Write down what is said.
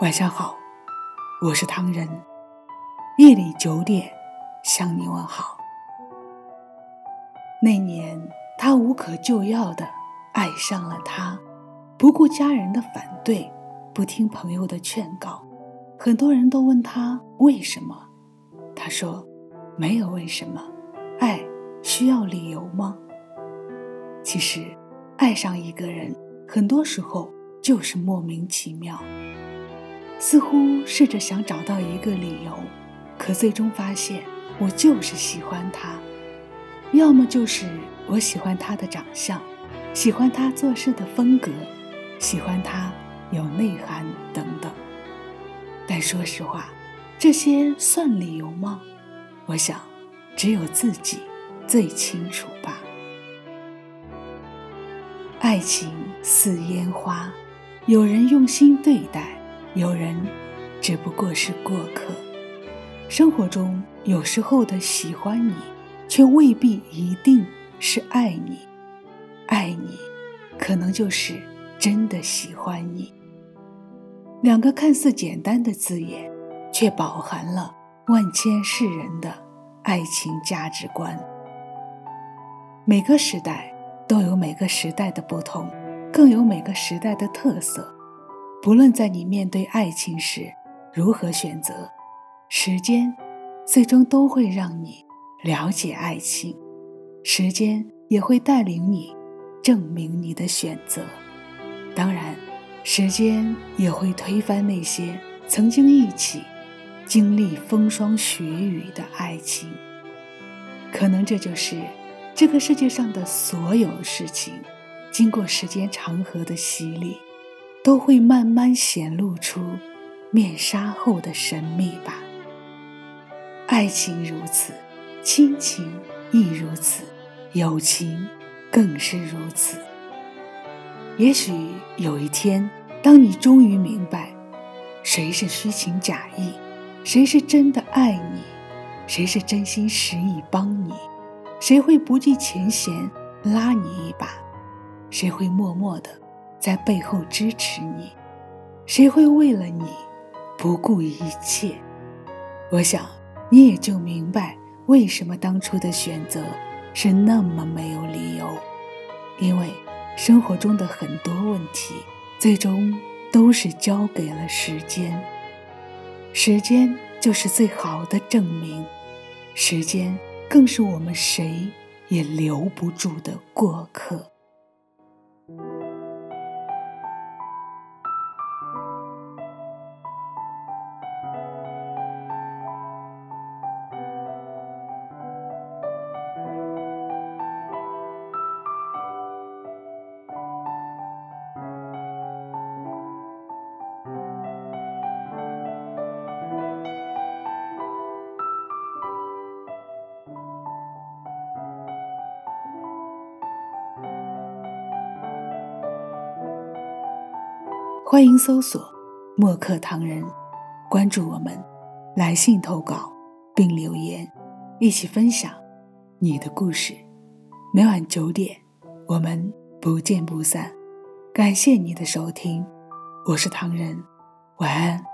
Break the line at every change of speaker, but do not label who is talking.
晚上好，我是唐人。夜里九点向你问好。那年，他无可救药的爱上了他，不顾家人的反对，不听朋友的劝告。很多人都问他为什么，他说：“没有为什么，爱需要理由吗？”其实，爱上一个人，很多时候就是莫名其妙。似乎试着想找到一个理由，可最终发现我就是喜欢他，要么就是我喜欢他的长相，喜欢他做事的风格，喜欢他有内涵等等。但说实话，这些算理由吗？我想，只有自己最清楚吧。爱情似烟花，有人用心对待。有人只不过是过客，生活中有时候的喜欢你，却未必一定是爱你。爱你，可能就是真的喜欢你。两个看似简单的字眼，却饱含了万千世人的爱情价值观。每个时代都有每个时代的不同，更有每个时代的特色。不论在你面对爱情时如何选择，时间最终都会让你了解爱情，时间也会带领你证明你的选择。当然，时间也会推翻那些曾经一起经历风霜雪雨的爱情。可能这就是这个世界上的所有事情，经过时间长河的洗礼。都会慢慢显露出面纱后的神秘吧。爱情如此，亲情亦如此，友情更是如此。也许有一天，当你终于明白，谁是虚情假意，谁是真的爱你，谁是真心实意帮你，谁会不计前嫌拉你一把，谁会默默的。在背后支持你，谁会为了你不顾一切？我想你也就明白为什么当初的选择是那么没有理由。因为生活中的很多问题，最终都是交给了时间。时间就是最好的证明，时间更是我们谁也留不住的过客。欢迎搜索“墨客唐人”，关注我们，来信投稿并留言，一起分享你的故事。每晚九点，我们不见不散。感谢你的收听，我是唐人，晚安。